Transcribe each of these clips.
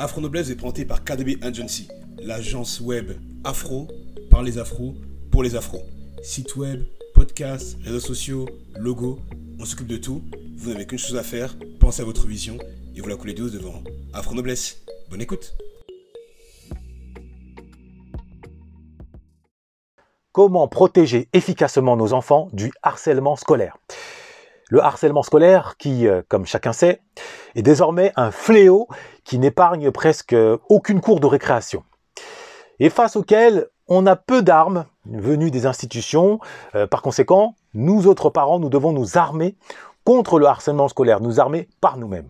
Afro Noblesse est présenté par KDB Agency, l'agence web afro par les afros pour les afros. Site web, podcast, réseaux sociaux, logo, on s'occupe de tout. Vous n'avez qu'une chose à faire, pensez à votre vision et vous la coulez douce devant Afro Noblesse. Bonne écoute. Comment protéger efficacement nos enfants du harcèlement scolaire? Le harcèlement scolaire qui, euh, comme chacun sait, est désormais un fléau qui n'épargne presque aucune cour de récréation. Et face auquel on a peu d'armes venues des institutions. Euh, par conséquent, nous autres parents, nous devons nous armer contre le harcèlement scolaire, nous armer par nous-mêmes.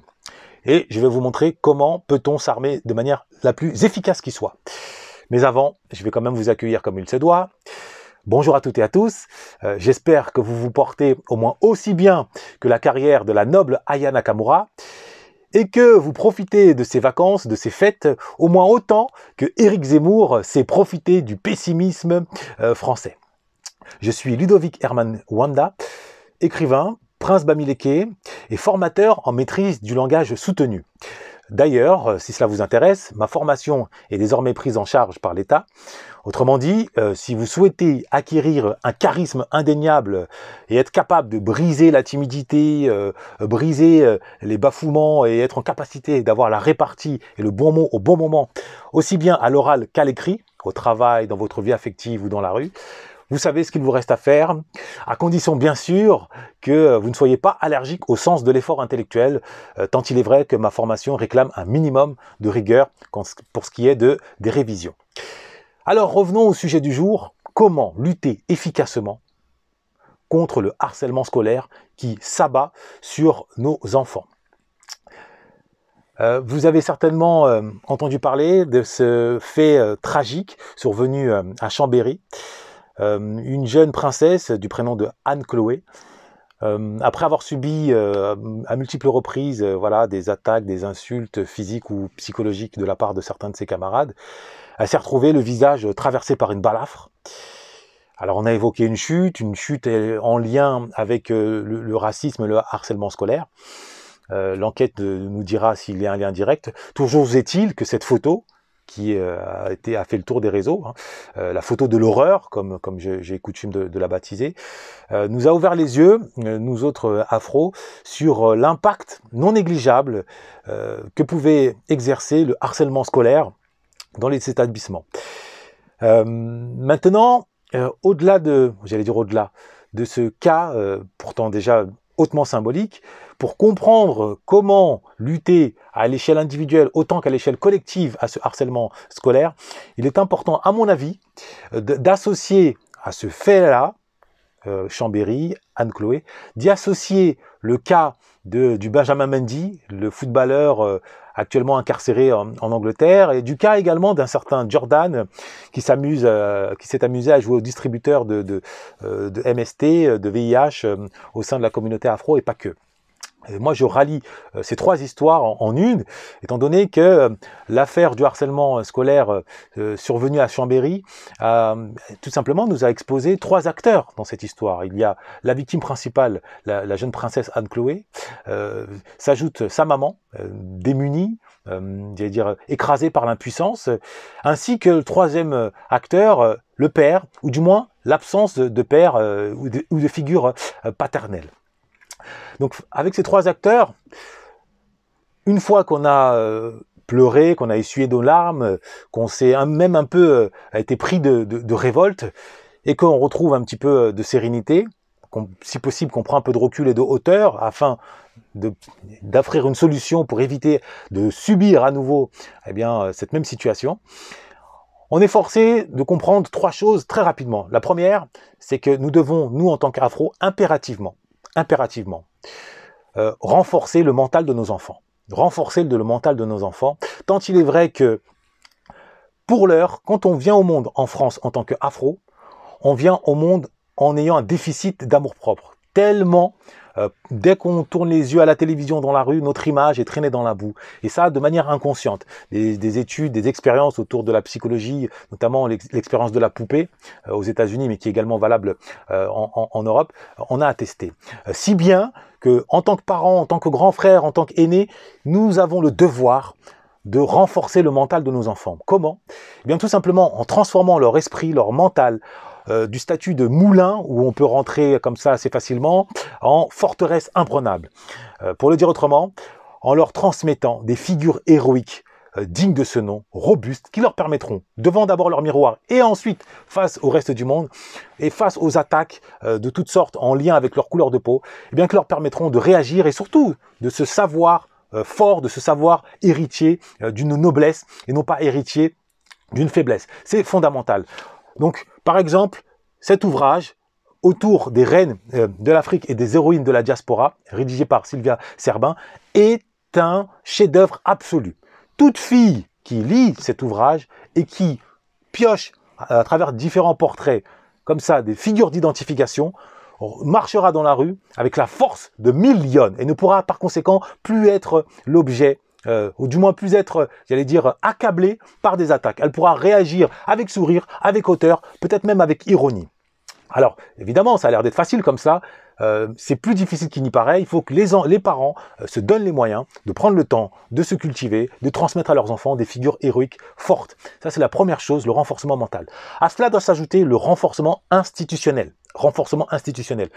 Et je vais vous montrer comment peut-on s'armer de manière la plus efficace qui soit. Mais avant, je vais quand même vous accueillir comme il se doit. Bonjour à toutes et à tous, euh, j'espère que vous vous portez au moins aussi bien que la carrière de la noble Aya Nakamura et que vous profitez de ces vacances, de ces fêtes, au moins autant que Éric Zemmour s'est profité du pessimisme euh, français. Je suis Ludovic Herman Wanda, écrivain, prince Bamileke et formateur en maîtrise du langage soutenu. D'ailleurs, euh, si cela vous intéresse, ma formation est désormais prise en charge par l'État. Autrement dit, euh, si vous souhaitez acquérir un charisme indéniable et être capable de briser la timidité, euh, briser les bafouements et être en capacité d'avoir la répartie et le bon mot au bon moment, aussi bien à l'oral qu'à l'écrit, au travail, dans votre vie affective ou dans la rue, vous savez ce qu'il vous reste à faire, à condition bien sûr que vous ne soyez pas allergique au sens de l'effort intellectuel, euh, tant il est vrai que ma formation réclame un minimum de rigueur pour ce qui est de, des révisions. Alors revenons au sujet du jour, comment lutter efficacement contre le harcèlement scolaire qui s'abat sur nos enfants? Euh, vous avez certainement euh, entendu parler de ce fait tragique survenu à Chambéry. Euh, une jeune princesse du prénom de Anne Chloé, euh, après avoir subi euh, à multiples reprises voilà, des attaques, des insultes physiques ou psychologiques de la part de certains de ses camarades, elle s'est retrouvée le visage traversé par une balafre. Alors on a évoqué une chute, une chute en lien avec le, racisme, le harcèlement scolaire. L'enquête nous dira s'il y a un lien direct. Toujours est-il que cette photo, qui euh, a, fait le tour des réseaux, hein. euh, la photo de l'horreur, comme, comme j'ai coutume de, la baptiser, euh, nous a ouvert les yeux, nous autres afro, sur l'impact non négligeable que pouvait exercer le harcèlement scolaire dans les établissements. maintenant, au-delà de, j'allais dire au-delà, de ce cas, pourtant déjà hautement symbolique, pour comprendre comment lutter à l'échelle individuelle autant qu'à l'échelle collective à ce harcèlement scolaire, il est important, à mon avis, d'associer à ce fait-là, euh, Chambéry, Anne-Chloé, d'y associer le cas de, du Benjamin Mendy, le footballeur euh, actuellement incarcéré en, Angleterre, et du cas également d'un certain Jordan qui s'amuse, euh, qui s'est amusé à jouer au distributeur de, de, de MST, de VIH au sein de la communauté afro et pas que moi, je rallie euh, ces trois histoires en, une, étant donné que euh, l'affaire du harcèlement scolaire euh, survenu à Chambéry, tout simplement, nous a exposé trois acteurs dans cette histoire. Il y a la victime principale, la, jeune princesse Anne-Chloé, s'ajoute sa maman, démunie, j'allais dire écrasée par l'impuissance, ainsi que le troisième acteur, le père, ou du moins l'absence de, père ou de figure paternelle. Donc avec ces trois acteurs, une fois qu'on a euh, pleuré, qu'on a essuyé nos larmes, qu'on s'est même un peu euh, été pris de, révolte, et qu'on retrouve un petit peu euh, de sérénité, si possible qu'on prend un peu de recul et de hauteur afin d'offrir une solution pour éviter de subir à nouveau eh bien, cette même situation, on est forcé de comprendre trois choses très rapidement. La première, c'est que nous devons, nous en tant qu'afro, impérativement, impérativement, euh, renforcer le mental de nos enfants. Renforcer le, mental de nos enfants, tant il est vrai que pour l'heure, quand on vient au monde en France en tant qu'afro, on vient au monde en ayant un déficit d'amour-propre. Tellement, euh, dès qu'on tourne les yeux à la télévision dans la rue, notre image est traînée dans la boue. Et ça, de manière inconsciente. Des, études, des expériences autour de la psychologie, notamment l'expérience de la poupée euh, aux États-Unis, mais qui est également valable en, en, Europe, on a attesté. si bien que, en tant que parents, en tant que grands frères, en tant qu'aînés, nous avons le devoir de renforcer le mental de nos enfants. Comment? Eh bien tout simplement en transformant leur esprit, leur mental, euh, du statut de moulin, où on peut rentrer comme ça assez facilement, en forteresse imprenable. Euh, pour le dire autrement, en leur transmettant des figures héroïques euh, dignes de ce nom, robustes, qui leur permettront, devant d'abord leur miroir et ensuite face au reste du monde, et face aux attaques de toutes sortes en lien avec leur couleur de peau, eh bien que leur permettront de réagir et surtout de se savoir fort, de se savoir héritier d'une noblesse et non pas héritier d'une faiblesse. C'est fondamental. Donc, par exemple, cet ouvrage autour des reines euh, de l'Afrique et des héroïnes de la diaspora, rédigé par Sylvia Serbin, est un chef-d'œuvre absolu. Toute fille qui lit cet ouvrage et qui pioche à travers différents portraits, comme ça, des figures d'identification, marchera dans la rue avec la force de millions et ne pourra par conséquent plus être l'objet euh, ou du moins plus être, j'allais dire, accablée par des attaques. Elle pourra réagir avec sourire, avec hauteur, peut-être même avec ironie. Alors, évidemment, ça a l'air d'être facile comme ça. Euh, c'est plus difficile qu'il n'y paraît. Il faut que les, parents euh, se donnent les moyens de prendre le temps de se cultiver, de transmettre à leurs enfants des figures héroïques fortes. Ça, c'est la première chose, le renforcement mental. À cela doit s'ajouter le renforcement institutionnel. Renforcement institutionnel.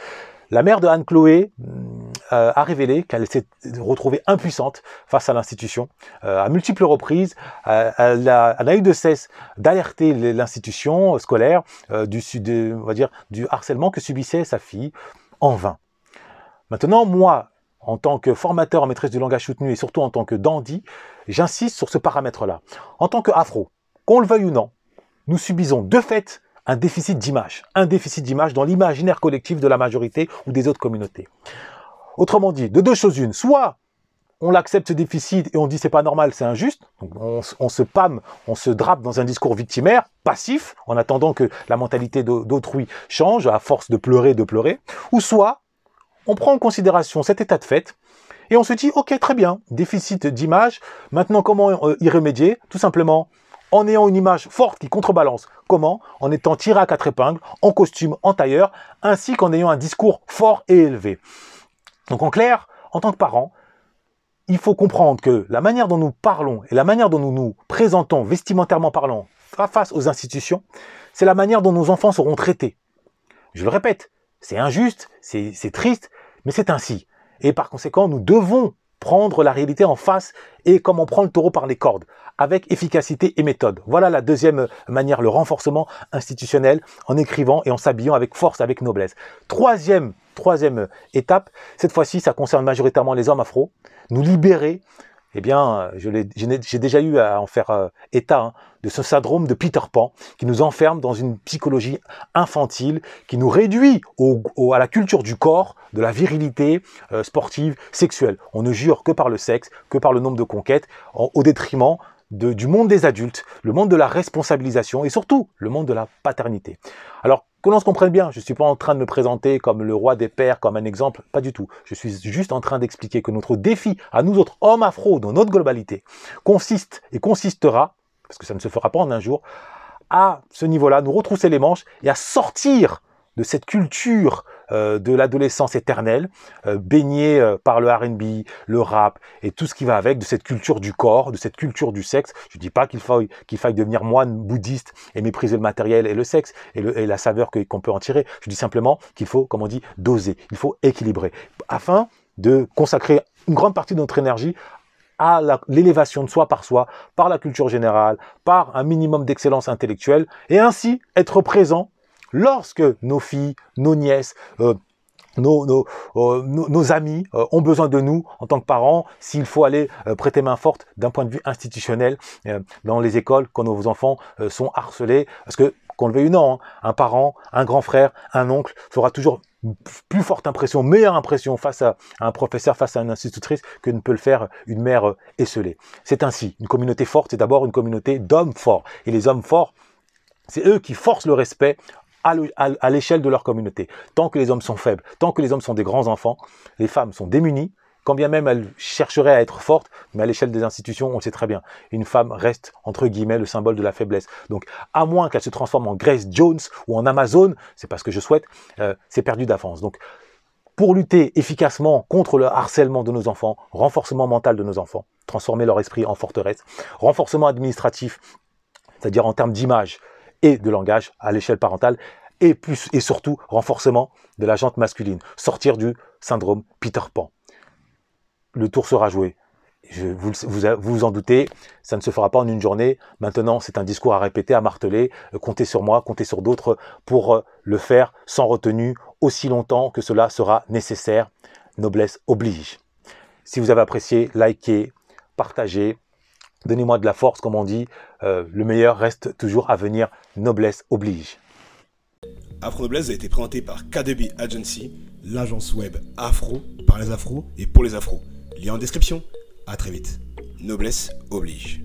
La mère de Anne-Chloé mm, euh, a révélé qu'elle s'est retrouvée impuissante face à l'institution. Euh, à multiples reprises, euh, elle, a, eu de cesse d'alerter l'institution scolaire du, on va dire, du harcèlement que subissait sa fille en vain. Maintenant, moi, en tant que formateur en maîtrise du langage soutenu et surtout en tant que dandy, j'insiste sur ce paramètre-là. En tant qu'afro, qu'on le veuille ou non, nous subissons de fait un déficit d'image, un déficit d'image dans l'imaginaire collectif de la majorité ou des autres communautés. Autrement dit, de deux choses une, soit on l'accepte ce déficit et on dit c'est pas normal, c'est injuste, on, se pâme, on se drape dans un discours victimaire, passif, en attendant que la mentalité d'autrui change à force de pleurer, de pleurer, ou soit on prend en considération cet état de fait et on se dit ok très bien, déficit d'image, maintenant comment euh, y remédier? Tout simplement en ayant une image forte qui contrebalance. Comment? En étant tiré à quatre épingles, en costume, en tailleur, ainsi qu'en ayant un discours fort et élevé. Donc en clair, en tant que parent, il faut comprendre que la manière dont nous parlons et la manière dont nous nous présentons vestimentairement parlant face aux institutions, c'est la manière dont nos enfants seront traités. Je le répète, c'est injuste, c'est triste, mais c'est ainsi. Et par conséquent, nous devons prendre la réalité en face et comme on prend le taureau par les cordes, avec efficacité et méthode. Voilà la deuxième manière, le renforcement institutionnel, en écrivant et en s'habillant avec force, avec noblesse. Troisième, troisième étape, cette fois-ci, ça concerne majoritairement les hommes afro, nous libérer eh bien, j'ai déjà eu à en faire euh, état hein, de ce syndrome de Peter Pan qui nous enferme dans une psychologie infantile, qui nous réduit à la culture du corps, de la virilité euh, sportive, sexuelle. On ne jure que par le sexe, que par le nombre de conquêtes, au détriment du monde des adultes, le monde de la responsabilisation et surtout le monde de la paternité. Alors, que l'on se comprenne bien, je ne suis pas en train de me présenter comme le roi des pères, comme un exemple, pas du tout. Je suis juste en train d'expliquer que notre défi à nous autres hommes afro dans notre globalité consiste et consistera, parce que ça ne se fera pas en un jour, à ce niveau-là, nous retrousser les manches et à sortir de cette culture de l'adolescence éternelle, euh, baignée euh, par le R&B, le rap et tout ce qui va avec, de cette culture du corps, de cette culture du sexe. Je dis pas qu'il faille qu'il faille devenir moine bouddhiste et mépriser le matériel et le sexe et, le, et la saveur qu'on peut en tirer. Je dis simplement qu'il faut, comme on dit, doser. Il faut équilibrer afin de consacrer une grande partie de notre énergie à l'élévation de soi par soi, par la culture générale, par un minimum d'excellence intellectuelle, et ainsi être présent lorsque nos filles, nos nièces, euh, nos, euh, nos, amis euh, ont besoin de nous en tant que parents, s'il faut aller prêter main forte d'un point de vue institutionnel dans les écoles quand nos enfants sont harcelés, parce que qu'on le veuille ou non, hein, un parent, un grand frère, un oncle fera toujours plus forte impression, meilleure impression face à, un professeur, face à une institutrice que ne peut le faire une mère esselée. C'est ainsi, une communauté forte, c'est d'abord une communauté d'hommes forts. Et les hommes forts, c'est eux qui forcent le respect à l'échelle de leur communauté. Tant que les hommes sont faibles, tant que les hommes sont des grands enfants, les femmes sont démunies, quand bien même elles chercheraient à être fortes, mais à l'échelle des institutions, on sait très bien, une femme reste, entre guillemets, le symbole de la faiblesse. Donc, à moins qu'elle se transforme en Grace Jones ou en Amazon, c'est pas ce que je souhaite, euh, c'est perdu d'avance. Donc, pour lutter efficacement contre le harcèlement de nos enfants, renforcement mental de nos enfants, transformer leur esprit en forteresse, renforcement administratif, c'est-à-dire en termes d'image et de langage à l'échelle parentale, et, plus, et surtout renforcement de la jante masculine, sortir du syndrome Peter Pan. Le tour sera joué. Vous, vous, vous en doutez, ça ne se fera pas en une journée. Maintenant, c'est un discours à répéter, à marteler. Comptez sur moi, comptez sur d'autres pour euh, le faire sans retenue aussi longtemps que cela sera nécessaire. Noblesse oblige. Si vous avez apprécié, likez, partagez. Donnez-moi de la force, comme on dit. Euh, le meilleur reste toujours à venir. Noblesse oblige. Afro Noblesse a été présenté par KDB Agency, l'agence web afro par les afros et pour les afros. Lien en description. À très vite. Noblesse oblige.